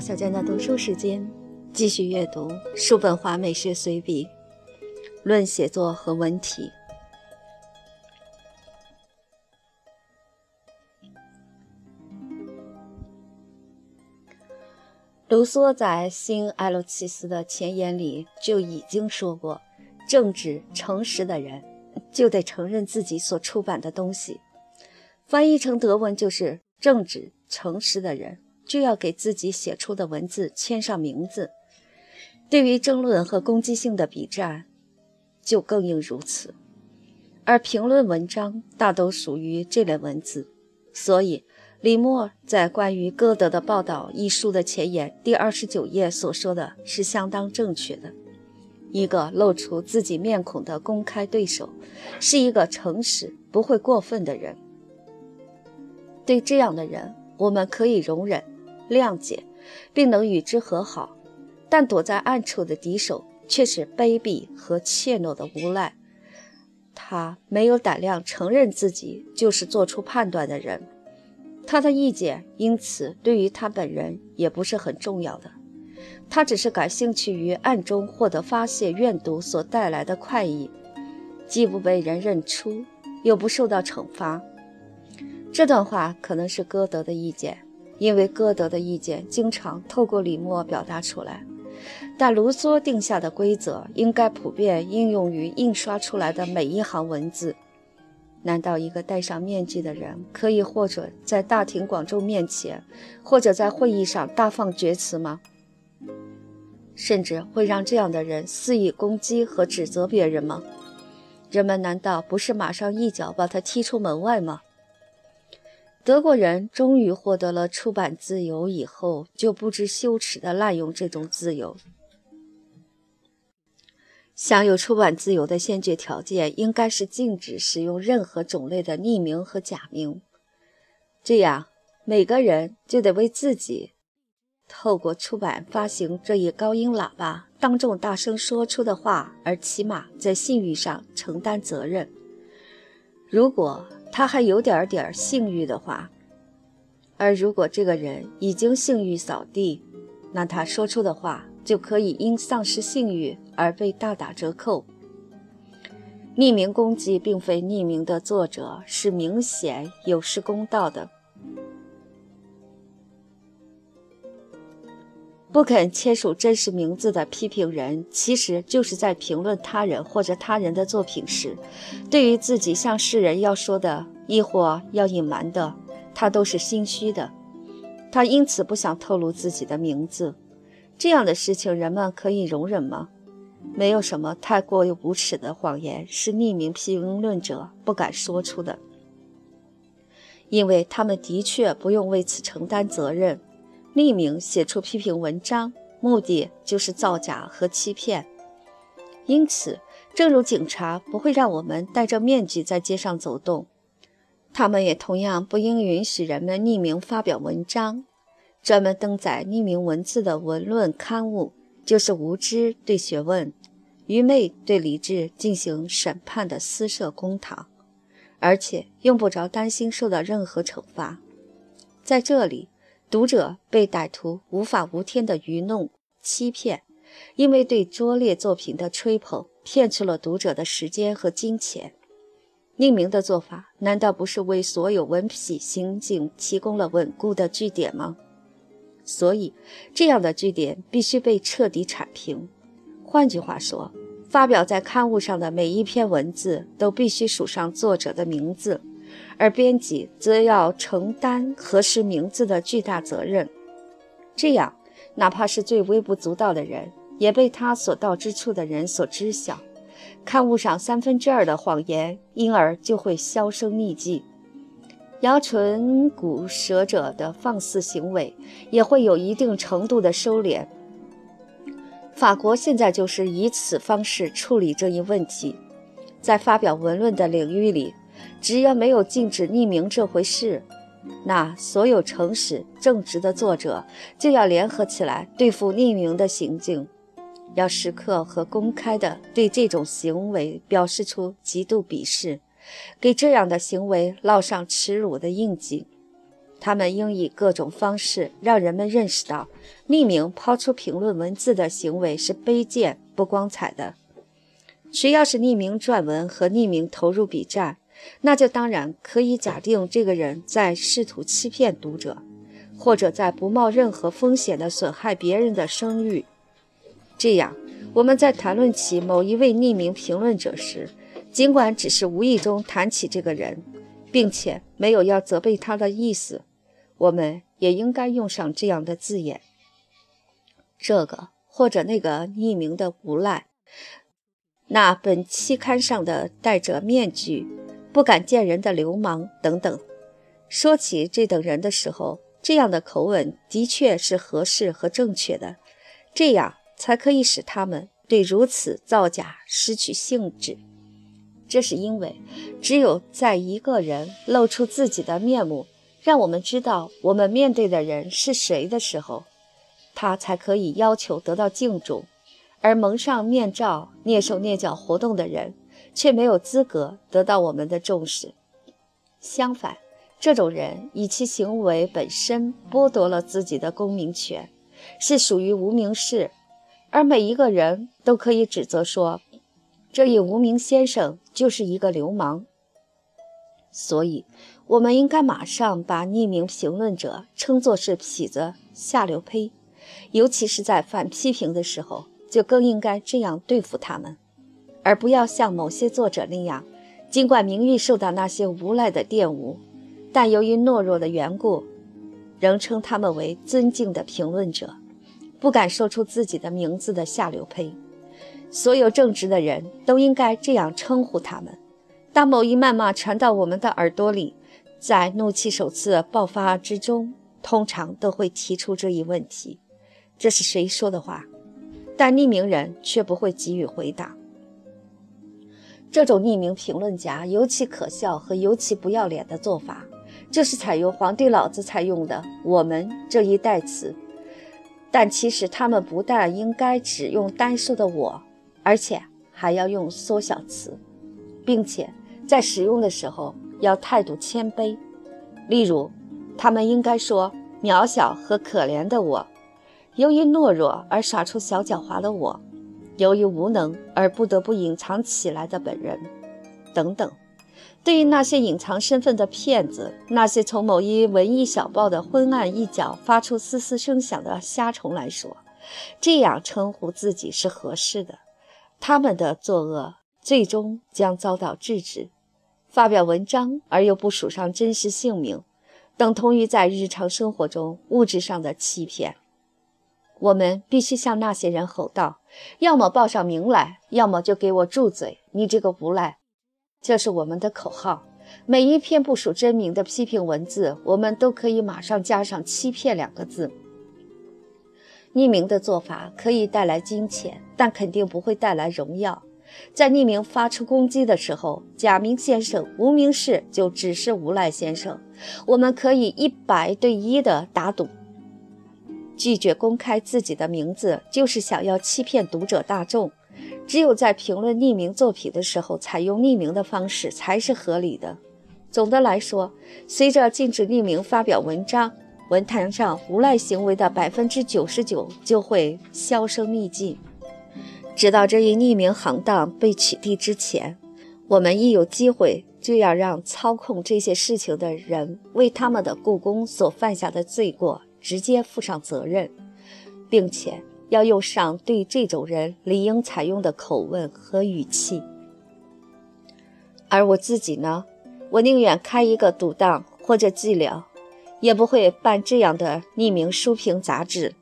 小娟的读书时间，继续阅读《叔本华美学随笔》，论写作和文体。卢梭在《新埃洛契斯》的前言里就已经说过：正直、诚实的人，就得承认自己所出版的东西。翻译成德文就是“正直、诚实的人”。就要给自己写出的文字签上名字。对于争论和攻击性的笔战，就更应如此。而评论文章大都属于这类文字，所以李默在关于歌德的报道一书的前言第二十九页所说的是相当正确的。一个露出自己面孔的公开对手，是一个诚实、不会过分的人。对这样的人，我们可以容忍。谅解，并能与之和好，但躲在暗处的敌手却是卑鄙和怯懦的无赖。他没有胆量承认自己就是做出判断的人，他的意见因此对于他本人也不是很重要的。他只是感兴趣于暗中获得发泄怨毒所带来的快意，既不被人认出，又不受到惩罚。这段话可能是歌德的意见。因为歌德的意见经常透过李默表达出来，但卢梭定下的规则应该普遍应用于印刷出来的每一行文字。难道一个戴上面具的人可以或者在大庭广众面前，或者在会议上大放厥词吗？甚至会让这样的人肆意攻击和指责别人吗？人们难道不是马上一脚把他踢出门外吗？德国人终于获得了出版自由以后，就不知羞耻地滥用这种自由。享有出版自由的先决条件，应该是禁止使用任何种类的匿名和假名。这样，每个人就得为自己透过出版发行这一高音喇叭当众大声说出的话，而起码在信誉上承担责任。如果，他还有点点性欲的话，而如果这个人已经性欲扫地，那他说出的话就可以因丧失性欲而被大打折扣。匿名攻击并非匿名的作者是明显有失公道的。不肯签署真实名字的批评人，其实就是在评论他人或者他人的作品时，对于自己向世人要说的，亦或要隐瞒的，他都是心虚的。他因此不想透露自己的名字。这样的事情，人们可以容忍吗？没有什么太过于无耻的谎言是匿名评论者不敢说出的，因为他们的确不用为此承担责任。匿名写出批评文章，目的就是造假和欺骗。因此，正如警察不会让我们戴着面具在街上走动，他们也同样不应允许人们匿名发表文章。专门登载匿名文字的文论刊物，就是无知对学问、愚昧对理智进行审判的私设公堂，而且用不着担心受到任何惩罚。在这里。读者被歹徒无法无天的愚弄、欺骗，因为对拙劣作品的吹捧，骗去了读者的时间和金钱。匿名的做法，难道不是为所有文痞行径提供了稳固的据点吗？所以，这样的据点必须被彻底铲平。换句话说，发表在刊物上的每一篇文字都必须署上作者的名字。而编辑则要承担核实名字的巨大责任，这样，哪怕是最微不足道的人，也被他所到之处的人所知晓。刊物上三分之二的谎言，因而就会销声匿迹。摇唇鼓舌者的放肆行为，也会有一定程度的收敛。法国现在就是以此方式处理这一问题，在发表文论的领域里。只要没有禁止匿名这回事，那所有诚实正直的作者就要联合起来对付匿名的行径，要时刻和公开的对这种行为表示出极度鄙视，给这样的行为烙上耻辱的印记。他们应以各种方式让人们认识到，匿名抛出评论文字的行为是卑贱不光彩的。谁要是匿名撰文和匿名投入笔战，那就当然可以假定这个人在试图欺骗读者，或者在不冒任何风险的损害别人的声誉。这样，我们在谈论起某一位匿名评论者时，尽管只是无意中谈起这个人，并且没有要责备他的意思。我们也应该用上这样的字眼：这个或者那个匿名的无赖，那本期刊上的戴着面具、不敢见人的流氓等等。说起这等人的时候，这样的口吻的确是合适和正确的，这样才可以使他们对如此造假失去兴致。这是因为，只有在一个人露出自己的面目。让我们知道我们面对的人是谁的时候，他才可以要求得到敬重；而蒙上面罩、蹑手蹑脚活动的人，却没有资格得到我们的重视。相反，这种人以其行为本身剥夺了自己的公民权，是属于无名氏，而每一个人都可以指责说，这一无名先生就是一个流氓。所以。我们应该马上把匿名评论者称作是痞子、下流胚，尤其是在反批评的时候，就更应该这样对付他们，而不要像某些作者那样，尽管名誉受到那些无赖的玷污，但由于懦弱的缘故，仍称他们为尊敬的评论者，不敢说出自己的名字的下流胚。所有正直的人都应该这样称呼他们。当某一谩骂传到我们的耳朵里，在怒气首次爆发之中，通常都会提出这一问题：这是谁说的话？但匿名人却不会给予回答。这种匿名评论家尤其可笑和尤其不要脸的做法，就是采用皇帝老子才用的“我们”这一代词。但其实他们不但应该只用单数的“我”，而且还要用缩小词，并且在使用的时候。要态度谦卑，例如，他们应该说“渺小和可怜的我”，由于懦弱而耍出小狡猾的我，由于无能而不得不隐藏起来的本人，等等。对于那些隐藏身份的骗子，那些从某一文艺小报的昏暗一角发出嘶嘶声响的虾虫来说，这样称呼自己是合适的。他们的作恶最终将遭到制止。发表文章而又不署上真实姓名，等同于在日常生活中物质上的欺骗。我们必须向那些人吼道：要么报上名来，要么就给我住嘴！你这个无赖！这是我们的口号。每一篇不署真名的批评文字，我们都可以马上加上“欺骗”两个字。匿名的做法可以带来金钱，但肯定不会带来荣耀。在匿名发出攻击的时候，假名先生、无名氏就只是无赖先生。我们可以一百对一的打赌，拒绝公开自己的名字，就是想要欺骗读者大众。只有在评论匿名作品的时候，采用匿名的方式才是合理的。总的来说，随着禁止匿名发表文章，文坛上无赖行为的百分之九十九就会销声匿迹。直到这一匿名行当被取缔之前，我们一有机会就要让操控这些事情的人为他们的故宫所犯下的罪过直接负上责任，并且要用上对这种人理应采用的口吻和语气。而我自己呢，我宁愿开一个赌档或者伎俩，也不会办这样的匿名书评杂志。